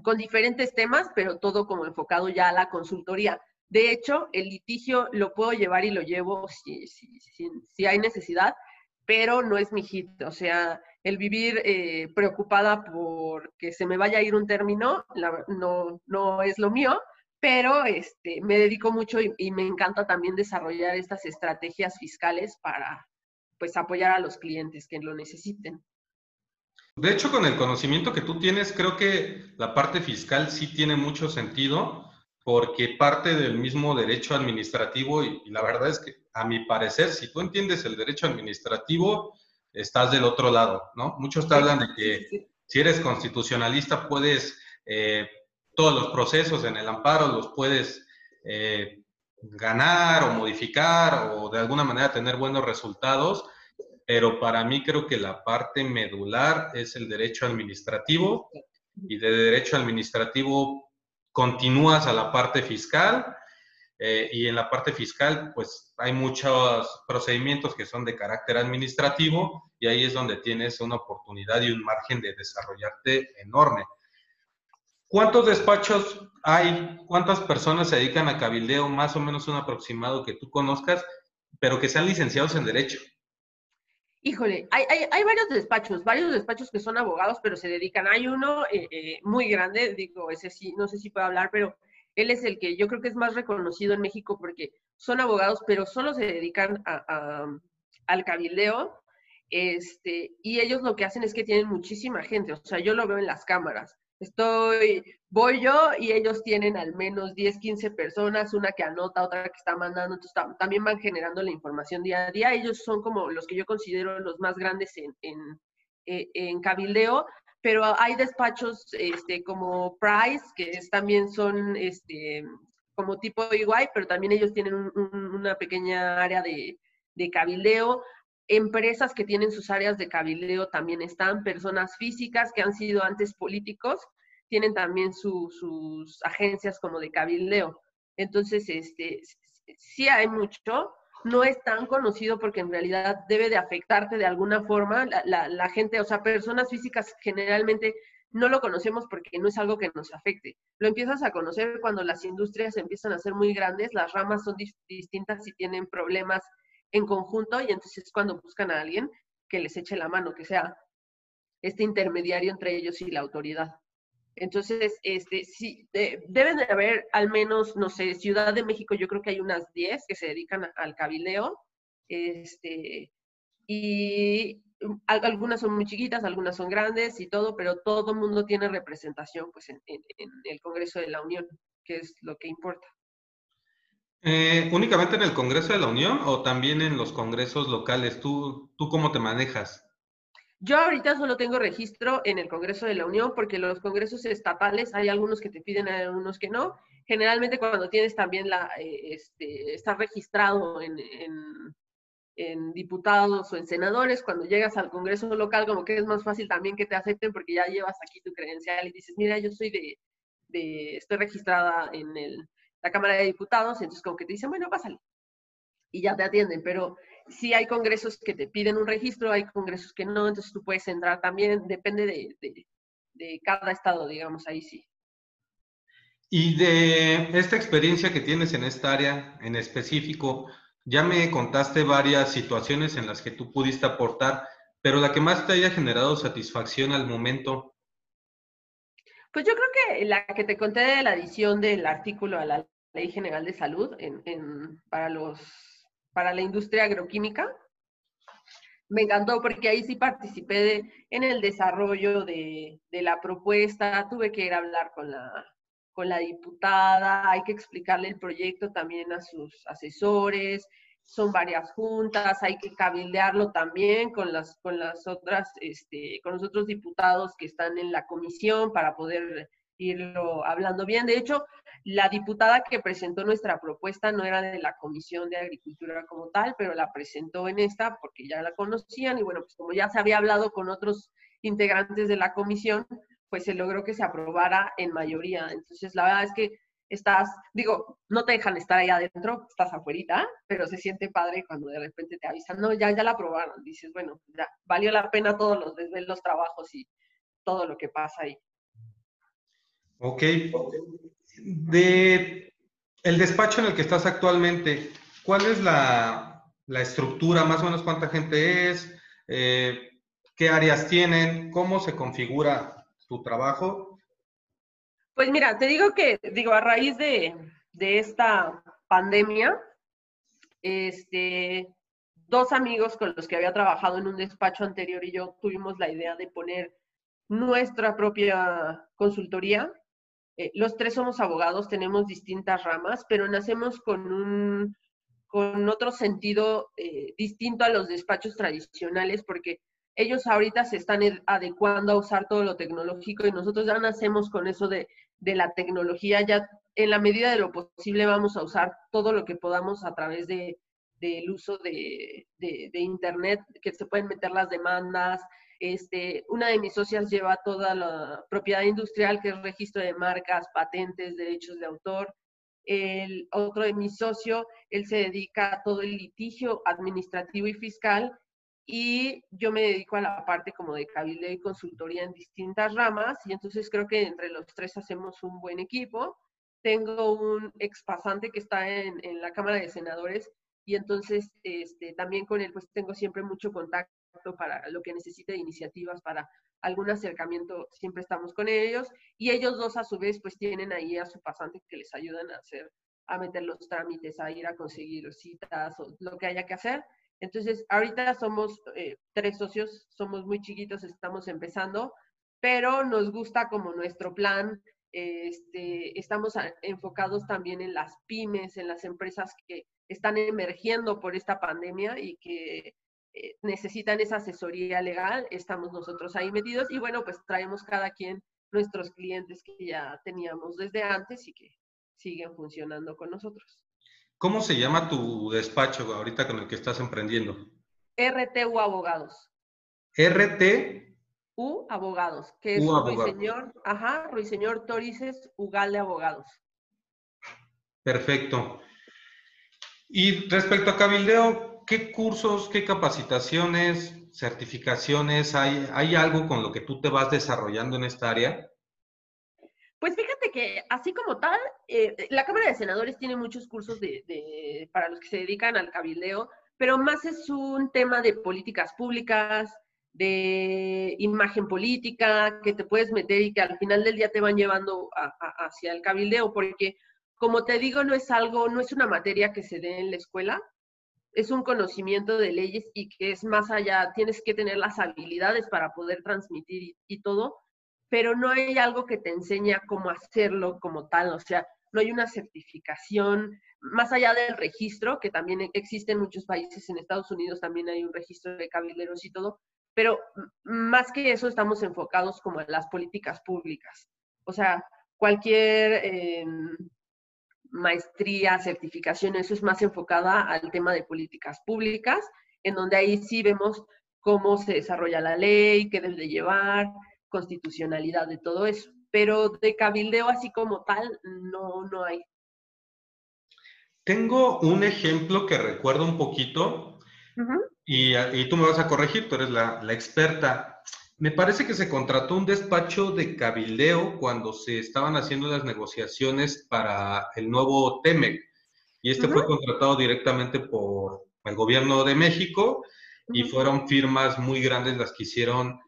Speaker 3: con diferentes temas, pero todo como enfocado ya a la consultoría. De hecho, el litigio lo puedo llevar y lo llevo si, hay necesidad, pero no es mi hit. O sea, el vivir eh, preocupada por que se me vaya a ir un término, no, no es lo mío, pero este, me dedico mucho y, me encanta también desarrollar estas estrategias fiscales para pues apoyar a los clientes que lo necesiten.
Speaker 2: De hecho, con el conocimiento que tú tienes, creo que la parte fiscal sí tiene mucho sentido porque parte del mismo derecho administrativo y, la verdad es que a mi parecer, si tú entiendes el derecho administrativo, estás del otro lado, ¿no? Muchos te hablan de que si eres constitucionalista puedes, eh, todos los procesos en el amparo los puedes eh, ganar o modificar o de alguna manera tener buenos resultados, pero para mí creo que la parte medular es el derecho administrativo y de derecho administrativo continúas a la parte fiscal eh, y en la parte fiscal pues hay muchos procedimientos que son de carácter administrativo y ahí es donde tienes una oportunidad y un margen de desarrollarte enorme. ¿Cuántos despachos hay? ¿Cuántas personas se dedican a cabildeo? Más o menos un aproximado que tú conozcas, pero que sean licenciados en Derecho.
Speaker 3: Híjole, hay, hay, hay, varios despachos, varios despachos que son abogados, pero se dedican. Hay uno eh, eh, muy grande, digo, ese sí, no sé si puedo hablar, pero él es el que yo creo que es más reconocido en México porque son abogados, pero solo se dedican a, al cabildeo. Este, y ellos lo que hacen es que tienen muchísima gente, o sea, yo lo veo en las cámaras. Estoy, voy yo y ellos tienen al menos 10, 15 personas, una que anota, otra que está mandando, entonces también van generando la información día a día. Ellos son como los que yo considero los más grandes en, en, eh, en cabildeo, pero hay despachos este, como Price, que es, también son este, como tipo igual, pero también ellos tienen una pequeña área de, de cabildeo empresas que tienen sus áreas de cabildeo también están, personas físicas que han sido antes políticos, tienen también sus agencias como de cabildeo. Entonces, este, sí hay mucho, no es tan conocido porque en realidad debe de afectarte de alguna forma. La, la, gente, o sea, personas físicas generalmente no lo conocemos porque no es algo que nos afecte. Lo empiezas a conocer cuando las industrias empiezan a ser muy grandes, las ramas son distintas y tienen problemas en conjunto y entonces es cuando buscan a alguien que les eche la mano, que sea este intermediario entre ellos y la autoridad. Entonces, este, sí, deben de haber al menos, no sé, Ciudad de México, yo creo que hay unas 10 que se dedican al cabileo, este, y algunas son muy chiquitas, algunas son grandes y todo, pero todo el mundo tiene representación pues, en el Congreso de la Unión, que es lo que importa.
Speaker 2: Eh, ¿Únicamente en el Congreso de la Unión o también en los congresos locales? ¿Tú, ¿Tú cómo te manejas?
Speaker 3: Yo ahorita solo tengo registro en el Congreso de la Unión porque los congresos estatales hay algunos que te piden, hay algunos que no. Generalmente cuando tienes también la, eh, este, estás registrado en, en, diputados o en senadores, cuando llegas al Congreso local como que es más fácil también que te acepten porque ya llevas aquí tu credencial y dices, mira, yo soy de, de estoy registrada en el, la Cámara de Diputados, entonces como que te dicen, bueno, pásale. y ya te atienden, pero sí hay congresos que te piden un registro, hay congresos que no, entonces tú puedes entrar también, depende de, de cada estado, digamos, ahí sí.
Speaker 2: Y de esta experiencia que tienes en esta área en específico, ya me contaste varias situaciones en las que tú pudiste aportar, pero la que más te haya generado satisfacción al momento.
Speaker 3: Pues yo creo que la que te conté de la adición del artículo a la Ley General de Salud en, para, los, para la industria agroquímica, me encantó porque ahí sí participé en el desarrollo de, de, la propuesta, tuve que ir a hablar con la, con la diputada, hay que explicarle el proyecto también a sus asesores, son varias juntas, hay que cabildearlo también con las, con las otras, este, con los otros diputados que están en la comisión para poder irlo hablando bien. De hecho, la diputada que presentó nuestra propuesta no era de la Comisión de Agricultura como tal, pero la presentó en esta porque ya la conocían y bueno, pues como ya se había hablado con otros integrantes de la comisión, pues se logró que se aprobara en mayoría. Entonces, la verdad es que estás, digo, no te dejan estar ahí adentro, estás afuera, pero se siente padre cuando de repente te avisan, no, ya, ya la aprobaron. Dices, bueno, ya, valió la pena todos los los trabajos y todo lo que pasa ahí.
Speaker 2: Ok. De el despacho en el que estás actualmente, ¿cuál es la, la estructura? Más o menos cuánta gente es, eh, qué áreas tienen, cómo se configura tu trabajo?
Speaker 3: Pues mira, te digo que, digo, a raíz de, esta pandemia, este, dos amigos con los que había trabajado en un despacho anterior y yo tuvimos la idea de poner nuestra propia consultoría. Eh, los tres somos abogados, tenemos distintas ramas, pero nacemos con un con otro sentido eh, distinto a los despachos tradicionales, porque ellos ahorita se están adecuando a usar todo lo tecnológico y nosotros ya nacemos con eso de, la tecnología, ya en la medida de lo posible vamos a usar todo lo que podamos a través de, del uso de, Internet, que se pueden meter las demandas. Este, una de mis socias lleva toda la propiedad industrial, que es registro de marcas, patentes, derechos de autor. El otro de mis socios, él se dedica a todo el litigio administrativo y fiscal y yo me dedico a la parte como de cabildeo y consultoría en distintas ramas y entonces creo que entre los tres hacemos un buen equipo. Tengo un expasante que está en, en la Cámara de Senadores y entonces este, también con él pues tengo siempre mucho contacto para lo que necesite de iniciativas, para algún acercamiento, siempre estamos con ellos y ellos dos a su vez pues tienen ahí a su pasante que les ayudan a hacer, a meter los trámites, a ir a conseguir citas o lo que haya que hacer entonces, ahorita somos eh, tres socios, somos muy chiquitos, estamos empezando, pero nos gusta como nuestro plan. Este, estamos enfocados también en las pymes, en las empresas que están emergiendo por esta pandemia y que eh, necesitan esa asesoría legal. Estamos nosotros ahí metidos y bueno, pues traemos cada quien nuestros clientes que ya teníamos desde antes y que siguen funcionando con nosotros.
Speaker 2: ¿Cómo se llama tu despacho ahorita con el que estás emprendiendo?
Speaker 3: RTU Abogados.
Speaker 2: RT.
Speaker 3: U Abogados, que es Ruiseñor, ajá, Ruiseñor Torices Ugal de Abogados.
Speaker 2: Perfecto. Y respecto a Cabildeo, ¿qué cursos, qué capacitaciones, certificaciones hay? ¿Hay algo con lo que tú te vas desarrollando en esta área?
Speaker 3: Pues fíjate que así como tal, eh, la Cámara de Senadores tiene muchos cursos de, para los que se dedican al cabildeo, pero más es un tema de políticas públicas, de imagen política, que te puedes meter y que al final del día te van llevando hacia el cabildeo, porque como te digo, no es algo, no es una materia que se dé en la escuela, es un conocimiento de leyes y que es más allá, tienes que tener las habilidades para poder transmitir y todo, pero no hay algo que te enseña cómo hacerlo como tal, o sea, no hay una certificación, más allá del registro, que también existe en muchos países, en Estados Unidos también hay un registro de cabilderos y todo, pero más que eso estamos enfocados como en las políticas públicas. O sea, cualquier em, maestría, certificación, eso es más enfocada al tema de políticas públicas, en donde ahí sí vemos cómo se desarrolla la ley, qué debe de llevar, constitucionalidad de todo eso. Pero de cabildeo así como tal, no, no hay.
Speaker 2: Tengo un ejemplo que recuerdo un poquito y, y, tú me vas a corregir, tú eres la, la, experta. Me parece que se contrató un despacho de cabildeo cuando se estaban haciendo las negociaciones para el nuevo TEMEC y este fue contratado directamente por el gobierno de México y fueron firmas muy grandes las que hicieron,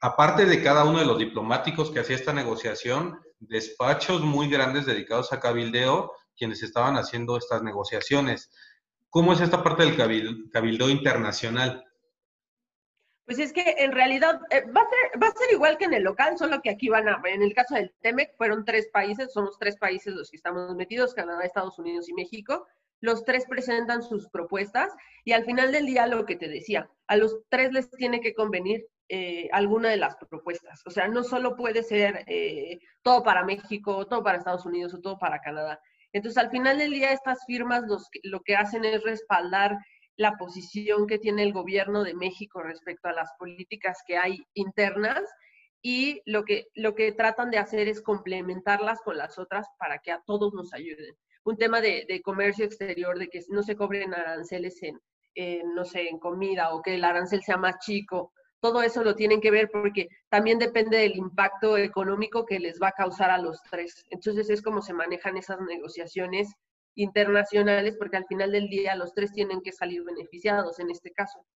Speaker 2: aparte de cada uno de los diplomáticos que hacía esta negociación, despachos muy grandes dedicados a cabildeo quienes estaban haciendo estas negociaciones. ¿Cómo es esta parte del cabildo, internacional?
Speaker 3: Pues es que en realidad eh, va, a ser, va a ser igual que en el local, solo que aquí van a, en el caso del TEMEC, fueron tres países, somos tres países los que estamos metidos, Canadá, Estados Unidos y México. Los tres presentan sus propuestas y al final del día lo que te decía, a los tres les tiene que convenir eh, alguna de las propuestas. O sea, no solo puede ser eh, todo para México, todo para Estados Unidos o todo para Canadá. Entonces, al final del día, estas firmas lo que hacen es respaldar la posición que tiene el gobierno de México respecto a las políticas que hay internas y lo que, lo que tratan de hacer es complementarlas con las otras para que a todos nos ayuden. Un tema de, comercio exterior, de que no se cobren aranceles en, no sé, en comida o que el arancel sea más chico todo eso lo tienen que ver porque también depende del impacto económico que les va a causar a los tres. Entonces es como se manejan esas negociaciones internacionales porque al final del día los tres tienen que salir beneficiados en este caso.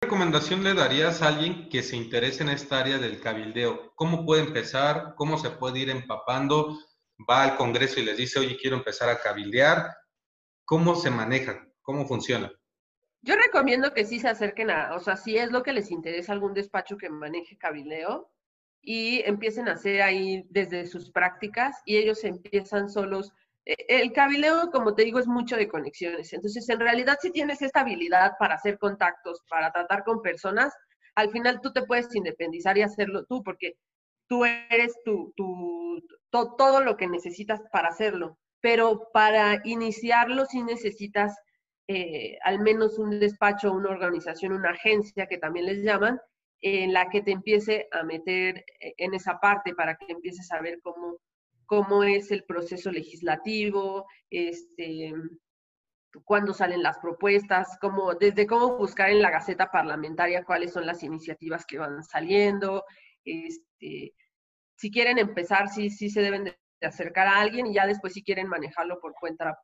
Speaker 2: ¿Qué recomendación le darías a alguien que se interese en esta área del cabildeo? ¿Cómo puede empezar? ¿Cómo se puede ir empapando? Va al Congreso y les dice, oye, quiero empezar a cabildear. ¿Cómo se maneja? ¿Cómo funciona?
Speaker 3: Yo recomiendo que sí se acerquen a, o sea, si es lo que les interesa algún despacho que maneje cabildeo y empiecen a hacer ahí desde sus prácticas y ellos empiezan solos. E, el cabildeo, como te digo, es mucho de conexiones. Entonces, en realidad, si tienes esta habilidad para hacer contactos, para tratar con personas, al final tú te puedes independizar y hacerlo tú, porque tú eres tu, tu, todo lo que necesitas para hacerlo. Pero para iniciarlo sí necesitas eh, al menos un despacho, una organización, una agencia que también les llaman, en la que te empiece a meter eh, en esa parte para que empieces a ver cómo, cómo es el proceso legislativo, este, cuándo salen las propuestas, cómo, desde cómo buscar en la Gaceta Parlamentaria cuáles son las iniciativas que van saliendo. Este, si quieren empezar, sí, sí se deben de acercar a alguien y ya después si quieren manejarlo por cuenta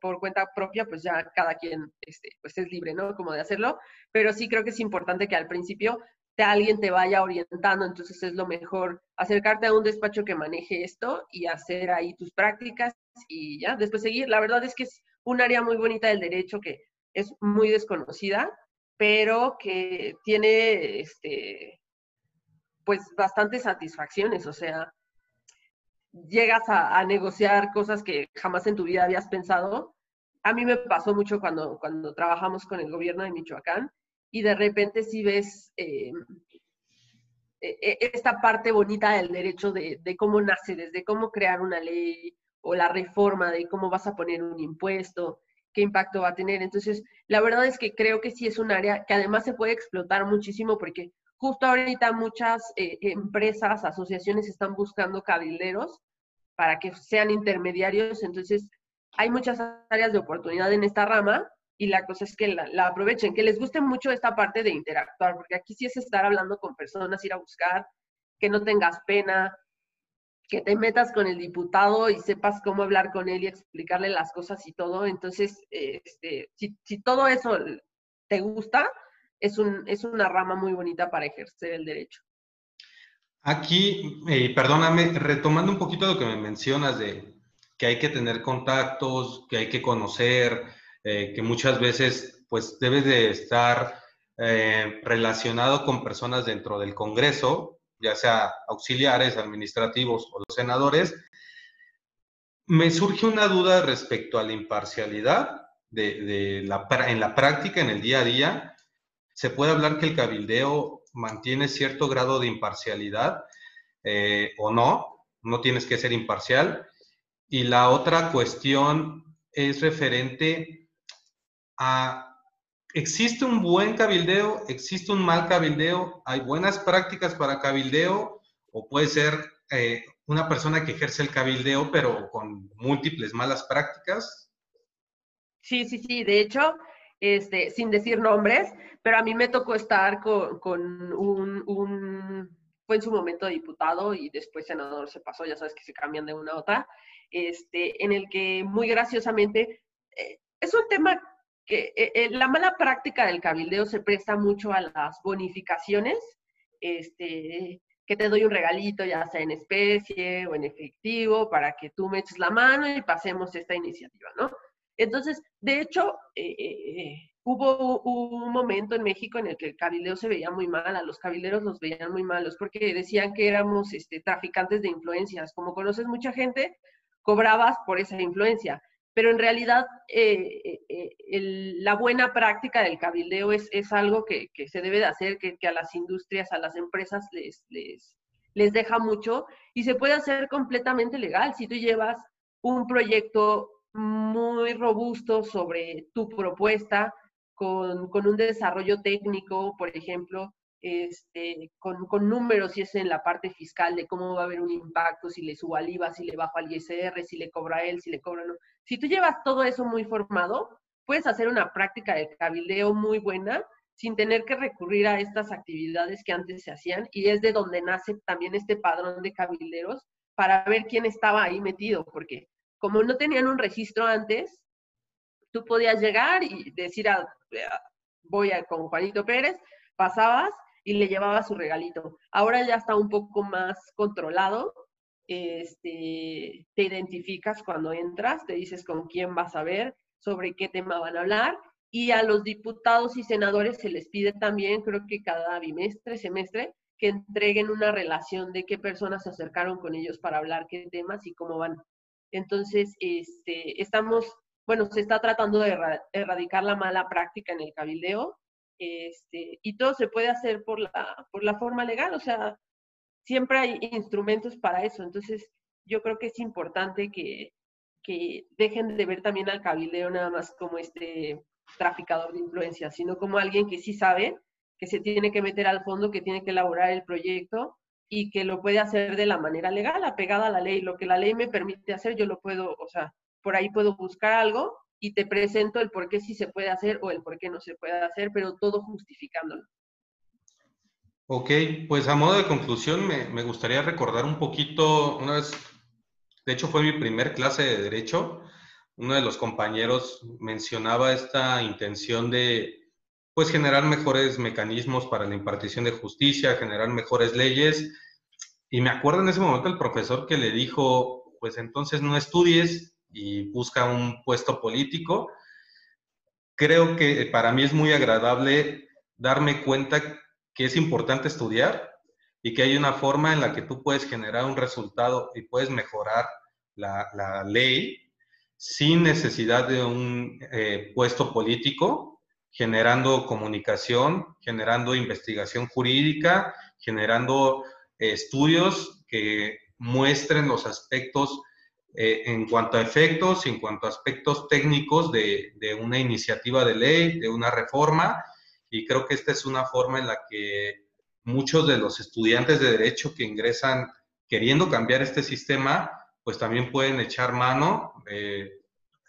Speaker 3: por cuenta propia, pues ya cada quien este, pues es libre, ¿no? Como de hacerlo, pero sí creo que es importante que al principio te, alguien te vaya orientando, entonces es lo mejor acercarte a un despacho que maneje esto y hacer ahí tus prácticas y ya, después seguir. La verdad es que es un área muy bonita del derecho que es muy desconocida, pero que tiene, este, pues, bastantes satisfacciones, o sea, llegas a, negociar cosas que jamás en tu vida habías pensado. A mí me pasó mucho cuando, cuando trabajamos con el gobierno de Michoacán y de repente si ves eh, e, e, esta parte bonita del derecho de, de, cómo nace, desde cómo crear una ley o la reforma de cómo vas a poner un impuesto, qué impacto va a tener. Entonces, la verdad es que creo que sí es un área que además se puede explotar muchísimo porque Justo ahorita muchas eh, empresas, asociaciones están buscando cabilderos para que sean intermediarios, entonces hay muchas áreas de oportunidad en esta rama y la cosa es que la, aprovechen, que les guste mucho esta parte de interactuar, porque aquí sí es estar hablando con personas, ir a buscar, que no tengas pena, que te metas con el diputado y sepas cómo hablar con él y explicarle las cosas y todo. Entonces, este, si, si todo eso te gusta, es, un, es una rama muy bonita para ejercer el derecho.
Speaker 2: Aquí, eh, perdóname, retomando un poquito lo que me mencionas de que hay que tener contactos, que hay que conocer, eh, que muchas veces pues debes de estar eh, relacionado con personas dentro del Congreso, ya sea auxiliares, administrativos o los senadores. Me surge una duda respecto a la imparcialidad de, de la, en la práctica, en el día a día se puede hablar que el cabildeo mantiene cierto grado de imparcialidad eh, o no, no tienes que ser imparcial. Y la otra cuestión es referente a, ¿existe un buen cabildeo? ¿Existe un mal cabildeo? ¿Hay buenas prácticas para cabildeo? ¿O puede ser eh, una persona que ejerce el cabildeo pero con múltiples malas prácticas?
Speaker 3: Sí, sí, sí. De hecho, este, sin decir nombres, pero a mí me tocó estar con, un, fue en su momento diputado y después senador se pasó, ya sabes que se cambian de una a otra, este, en el que muy graciosamente, eh, es un tema que eh, eh, la mala práctica del cabildeo se presta mucho a las bonificaciones, este, que te doy un regalito, ya sea en especie o en efectivo, para que tú me eches la mano y pasemos esta iniciativa, ¿no? Entonces, de hecho, hubo un momento en México en el que el cabildeo se veía muy mal, a los cabilderos los veían muy malos, porque decían que éramos este, traficantes de influencias. Como conoces mucha gente, cobrabas por esa influencia. Pero en realidad eh, eh, la buena práctica del cabildeo es, es algo que, que, se debe de hacer, que, que, a las industrias, a las empresas les, les, les deja mucho y se puede hacer completamente legal. Si tú llevas un proyecto muy robusto sobre tu propuesta, con, con un desarrollo técnico, por ejemplo, este, con, con, números, si es en la parte fiscal, de cómo va a haber un impacto, si le subo al IVA, si le bajo al ISR, si le cobra él, si le cobra no. Si tú llevas todo eso muy formado, puedes hacer una práctica de cabildeo muy buena sin tener que recurrir a estas actividades que antes se hacían y es de donde nace también este padrón de cabilderos para ver quién estaba ahí metido, porque como no tenían un registro antes, tú podías llegar y decir, a, voy a, con Juanito Pérez, pasabas y le llevabas su regalito. Ahora ya está un poco más controlado. Este, te identificas cuando entras, te dices con quién vas a ver, sobre qué tema van a hablar. Y a los diputados y senadores se les pide también, creo que cada bimestre, semestre, que entreguen una relación de qué personas se acercaron con ellos para hablar qué temas y cómo van. Entonces, este, estamos bueno, se está tratando de erradicar la mala práctica en el cabildeo, este, y todo se puede hacer por la, por la forma legal, o sea, siempre hay instrumentos para eso, entonces yo creo que es importante que, que dejen de ver también al cabildeo nada más como este traficador de influencia, sino como alguien que sí sabe que se tiene que meter al fondo, que tiene que elaborar el proyecto y que lo puede hacer de la manera legal, apegada a la ley. Lo que la ley me permite hacer, yo lo puedo, o sea, por ahí puedo buscar algo y te presento el por qué sí se puede hacer o el por qué no se puede hacer, pero todo justificándolo.
Speaker 2: Ok, pues a modo de conclusión me, me gustaría recordar un poquito, una vez, de hecho fue mi primer clase de derecho, uno de los compañeros mencionaba esta intención de pues generar mejores mecanismos para la impartición de justicia, generar mejores leyes. Y me acuerdo en ese momento el profesor que le dijo, pues entonces no estudies, y busca un puesto político, creo que para mí es muy agradable darme cuenta que es importante estudiar y que hay una forma en la que tú puedes generar un resultado y puedes mejorar la, ley sin necesidad de un eh, puesto político, generando comunicación, generando investigación jurídica, generando eh, estudios que muestren los aspectos eh, en cuanto a efectos, en cuanto a aspectos técnicos de, una iniciativa de ley, de una reforma, y creo que esta es una forma en la que muchos de los estudiantes de derecho que ingresan queriendo cambiar este sistema, pues también pueden echar mano,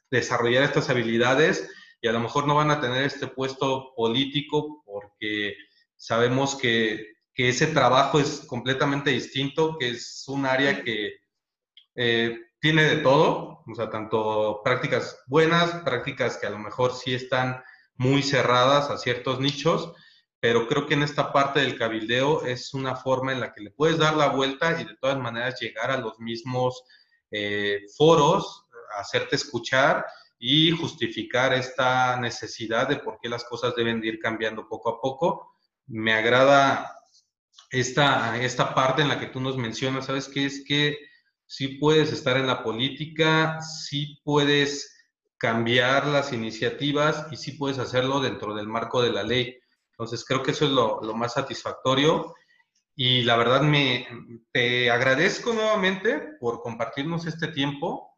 Speaker 2: desarrollar estas habilidades y a lo mejor no van a tener este puesto político porque sabemos que, que ese trabajo es completamente distinto, que es un área que eh, tiene de todo, o sea, tanto prácticas buenas, prácticas que a lo mejor sí están muy cerradas a ciertos nichos, pero creo que en esta parte del cabildeo es una forma en la que le puedes dar la vuelta y de todas maneras llegar a los mismos eh, foros, hacerte escuchar y justificar esta necesidad de por qué las cosas deben de ir cambiando poco a poco. Me agrada esta, esta parte en la que tú nos mencionas, ¿sabes qué? Es que sí puedes estar en la política, sí puedes cambiar las iniciativas y sí puedes hacerlo dentro del marco de la ley. Entonces creo que eso es lo, más satisfactorio y la verdad me te agradezco nuevamente por compartirnos este tiempo,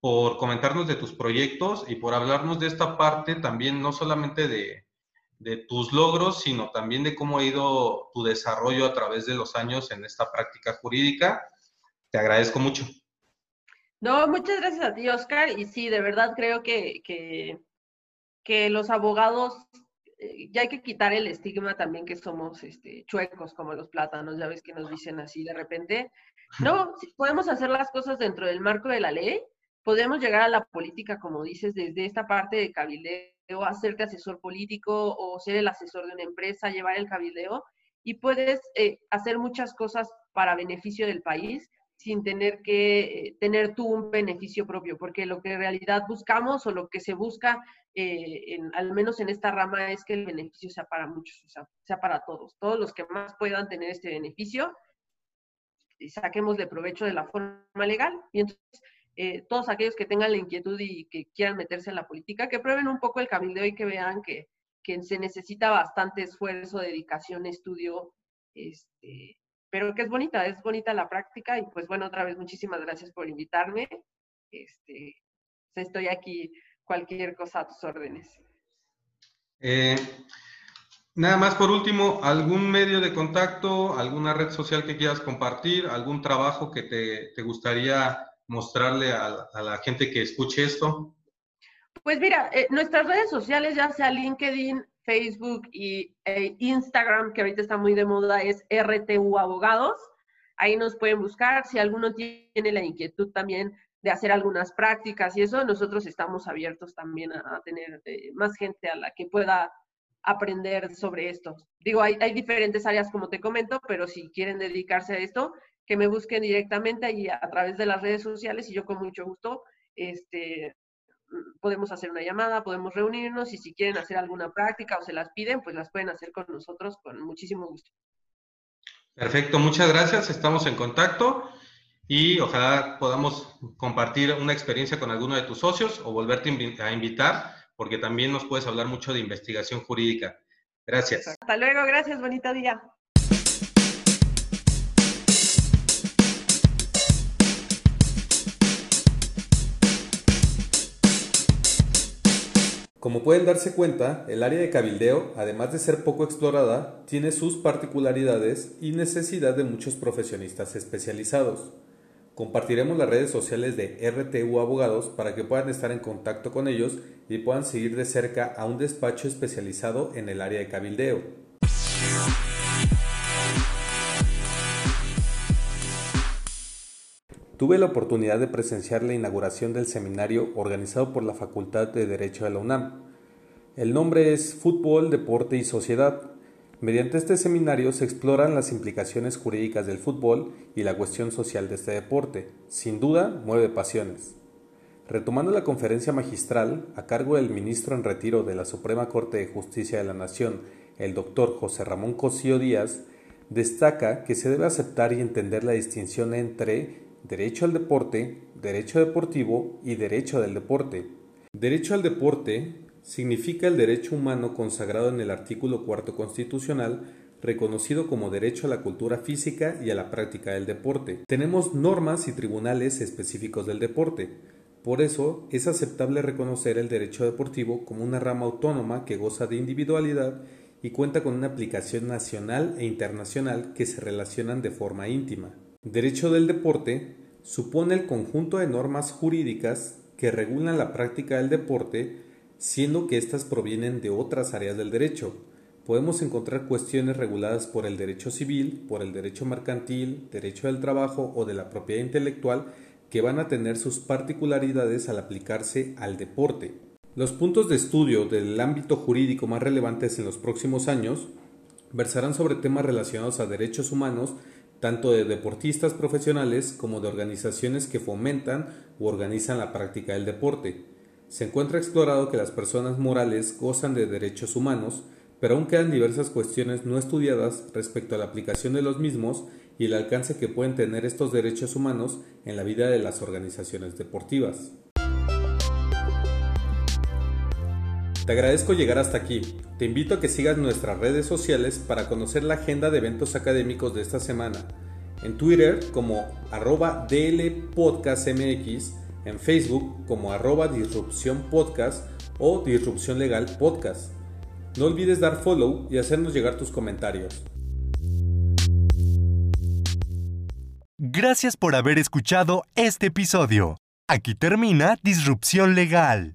Speaker 2: por comentarnos de tus proyectos y por hablarnos de esta parte también no solamente de, de tus logros, sino también de cómo ha ido tu desarrollo a través de los años en esta práctica jurídica te agradezco mucho.
Speaker 3: No, muchas gracias a ti, Oscar. Y sí, de verdad creo que, que, los abogados eh, ya hay que quitar el estigma también que somos este, chuecos como los plátanos, ya ves que nos dicen así de repente. No, podemos hacer las cosas dentro del marco de la ley, podemos llegar a la política, como dices, desde esta parte de cabildeo, hacerte asesor político o ser el asesor de una empresa, llevar el cabildeo y puedes eh, hacer muchas cosas para beneficio del país sin tener que eh, tener tú un beneficio propio, porque lo que en realidad buscamos o lo que se busca, eh, en, al menos en esta rama, es que el beneficio sea para muchos, o sea, sea para todos. Todos los que más puedan tener este beneficio, y saquemos de provecho de la forma legal. Y entonces, eh, todos aquellos que tengan la inquietud y que quieran meterse en la política, que prueben un poco el camino y que vean que, que se necesita bastante esfuerzo, dedicación, estudio, este, pero que es bonita, es bonita la práctica y pues bueno, otra vez muchísimas gracias por invitarme. Este, estoy aquí, cualquier cosa a tus órdenes.
Speaker 5: Eh, nada más por último, ¿algún medio de contacto, alguna red social que quieras compartir, algún trabajo que te, gustaría mostrarle a, la gente que escuche esto?
Speaker 3: Pues mira, eh, nuestras redes sociales, ya sea LinkedIn, Facebook y e Instagram, que ahorita está muy de moda, es RTU Abogados. Ahí nos pueden buscar. Si alguno tiene la inquietud también de hacer algunas prácticas y eso, nosotros estamos abiertos también a, tener eh, más gente a la que pueda aprender sobre esto. Digo, hay, diferentes áreas, como te comento, pero si quieren dedicarse a esto, que me busquen directamente ahí a, a través de las redes sociales y yo con mucho gusto este, podemos hacer una llamada, podemos reunirnos y si quieren hacer alguna práctica o se las piden, pues las pueden hacer con nosotros con muchísimo gusto.
Speaker 5: Perfecto, muchas gracias, estamos en contacto y ojalá podamos compartir una experiencia con alguno de tus socios o volverte a invitar porque también nos puedes hablar mucho de investigación jurídica. Gracias.
Speaker 3: Hasta luego, gracias, bonito día.
Speaker 2: Como pueden darse cuenta, el área de cabildeo, además de ser poco explorada, tiene sus particularidades y necesidad de muchos profesionistas especializados. Compartiremos las redes sociales de RTU Abogados para que puedan estar en contacto con ellos y puedan seguir de cerca a un despacho especializado en el área de cabildeo. Tuve la oportunidad de presenciar la inauguración del seminario organizado por la Facultad de Derecho de la UNAM. El nombre es Fútbol, Deporte y Sociedad. Mediante este seminario se exploran las implicaciones jurídicas del fútbol y la cuestión social de este deporte. Sin duda, mueve pasiones. Retomando la conferencia magistral a cargo del ministro en retiro de la Suprema Corte de Justicia de la Nación, el doctor José Ramón Cosío Díaz, destaca que se debe aceptar y entender la distinción entre derecho al deporte, derecho deportivo y derecho del deporte. Derecho al deporte significa el derecho humano consagrado en el artículo cuarto constitucional reconocido como derecho a la cultura física y a la práctica del deporte. Tenemos normas y tribunales específicos del deporte. Por eso es aceptable reconocer el derecho deportivo como una rama autónoma que goza de individualidad y cuenta con una aplicación nacional e internacional que se relacionan de forma íntima. Derecho del deporte supone el conjunto de normas jurídicas que regulan la práctica del deporte, siendo que éstas provienen de otras áreas del derecho. Podemos encontrar cuestiones reguladas por el derecho civil, por el derecho mercantil, derecho del trabajo o de la propiedad intelectual que van a tener sus particularidades al aplicarse al deporte. Los puntos de estudio del ámbito jurídico más relevantes en los próximos años versarán sobre temas relacionados a derechos humanos tanto de deportistas profesionales como de organizaciones que fomentan u organizan la práctica del deporte. Se encuentra explorado que las personas morales gozan de derechos humanos, pero aún quedan diversas cuestiones no estudiadas respecto a la aplicación de los mismos y el alcance que pueden tener estos derechos humanos en la vida de las organizaciones deportivas. Te agradezco llegar hasta aquí. Te invito a que sigas nuestras redes sociales para conocer la agenda de eventos académicos de esta semana. En Twitter como arroba DLPodcastMX, en Facebook como arroba Disrupción Podcast o Disrupción Legal Podcast. No olvides dar follow y hacernos llegar tus comentarios.
Speaker 1: Gracias por haber escuchado este episodio. Aquí termina Disrupción Legal.